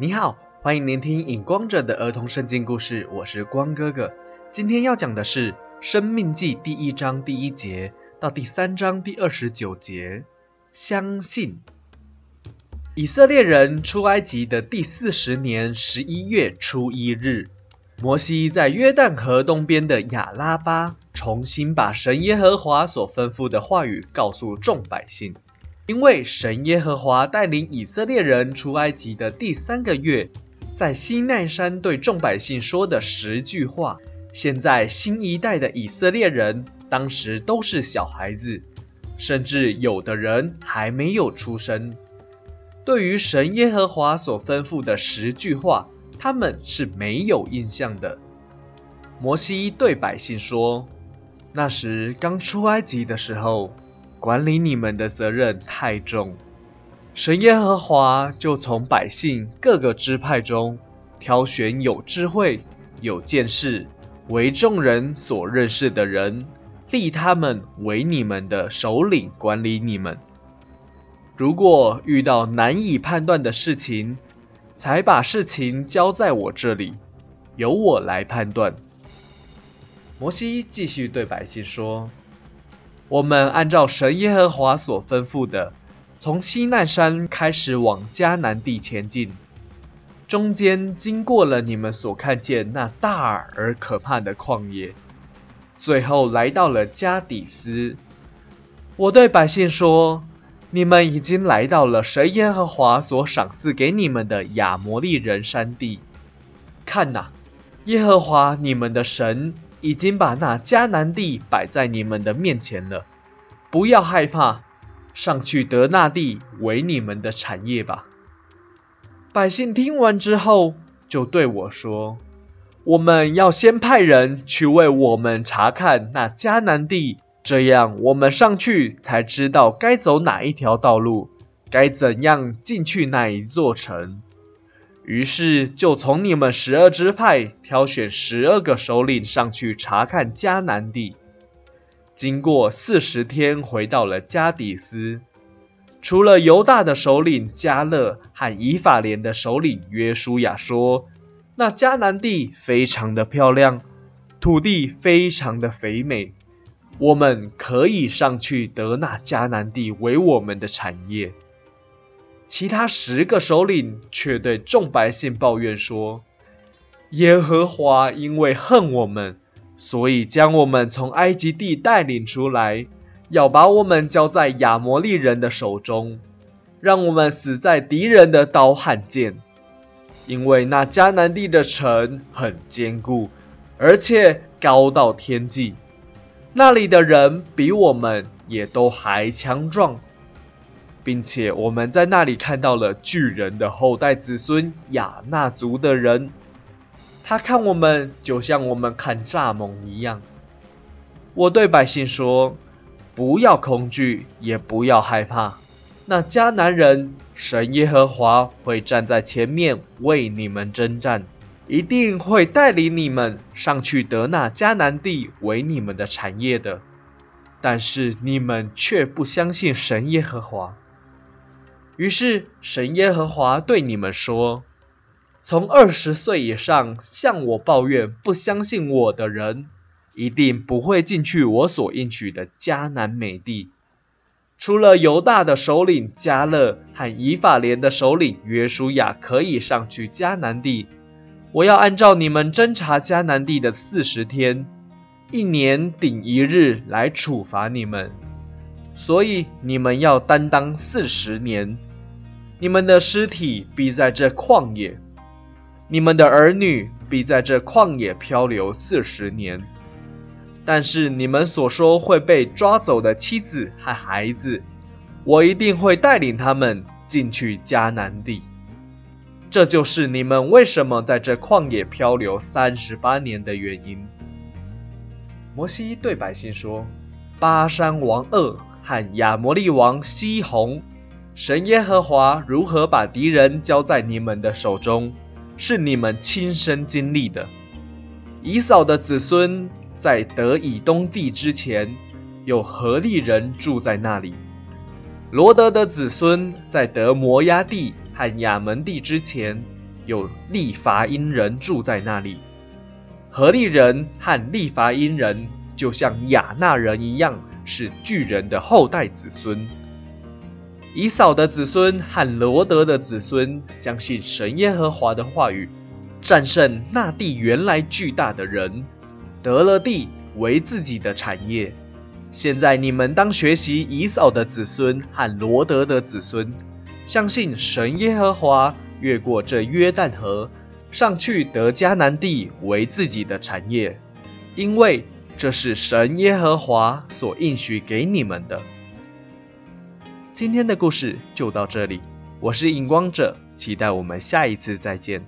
你好，欢迎聆听影光者的儿童圣经故事，我是光哥哥。今天要讲的是《生命记》第一章第一节到第三章第二十九节。相信以色列人出埃及的第四十年十一月初一日，摩西在约旦河东边的亚拉巴，重新把神耶和华所吩咐的话语告诉众百姓。因为神耶和华带领以色列人出埃及的第三个月，在西奈山对众百姓说的十句话，现在新一代的以色列人当时都是小孩子，甚至有的人还没有出生。对于神耶和华所吩咐的十句话，他们是没有印象的。摩西对百姓说：“那时刚出埃及的时候。”管理你们的责任太重，神耶和华就从百姓各个支派中挑选有智慧、有见识、为众人所认识的人，立他们为你们的首领，管理你们。如果遇到难以判断的事情，才把事情交在我这里，由我来判断。摩西继续对百姓说。我们按照神耶和华所吩咐的，从西奈山开始往迦南地前进，中间经过了你们所看见那大而可怕的旷野，最后来到了加底斯。我对百姓说：“你们已经来到了神耶和华所赏赐给你们的亚摩利人山地。看哪，耶和华你们的神。”已经把那迦南地摆在你们的面前了，不要害怕，上去得那地为你们的产业吧。百姓听完之后，就对我说：“我们要先派人去为我们查看那迦南地，这样我们上去才知道该走哪一条道路，该怎样进去那一座城。”于是就从你们十二支派挑选十二个首领上去查看迦南地。经过四十天，回到了加底斯。除了犹大的首领加勒和以法莲的首领约书亚说：“那迦南地非常的漂亮，土地非常的肥美，我们可以上去得那迦南地为我们的产业。”其他十个首领却对众百姓抱怨说：“耶和华因为恨我们，所以将我们从埃及地带领出来，要把我们交在亚摩利人的手中，让我们死在敌人的刀和剑。因为那迦南地的城很坚固，而且高到天际，那里的人比我们也都还强壮。”并且我们在那里看到了巨人的后代子孙亚纳族的人，他看我们就像我们看蚱蜢一样。我对百姓说：“不要恐惧，也不要害怕。那迦南人神耶和华会站在前面为你们征战，一定会带领你们上去得那迦南地为你们的产业的。但是你们却不相信神耶和华。”于是神耶和华对你们说：“从二十岁以上向我抱怨、不相信我的人，一定不会进去我所应许的迦南美地。除了犹大的首领加勒和以法莲的首领约书亚可以上去迦南地，我要按照你们侦查迦南地的四十天，一年顶一日来处罚你们。所以你们要担当四十年。”你们的尸体必在这旷野，你们的儿女必在这旷野漂流四十年。但是你们所说会被抓走的妻子和孩子，我一定会带领他们进去迦南地。这就是你们为什么在这旷野漂流三十八年的原因。摩西对百姓说：“巴山王鄂和亚摩利王西宏。”神耶和华如何把敌人交在你们的手中，是你们亲身经历的。以扫的子孙在得以东地之前，有何利人住在那里；罗德的子孙在得摩押地和亚门地之前，有利伐因人住在那里。何利人和利伐因人就像亚纳人一样，是巨人的后代子孙。以扫的子孙和罗德的子孙相信神耶和华的话语，战胜那地原来巨大的人，得了地为自己的产业。现在你们当学习以扫的子孙和罗德的子孙，相信神耶和华越过这约旦河，上去得迦南地为自己的产业，因为这是神耶和华所应许给你们的。今天的故事就到这里，我是荧光者，期待我们下一次再见。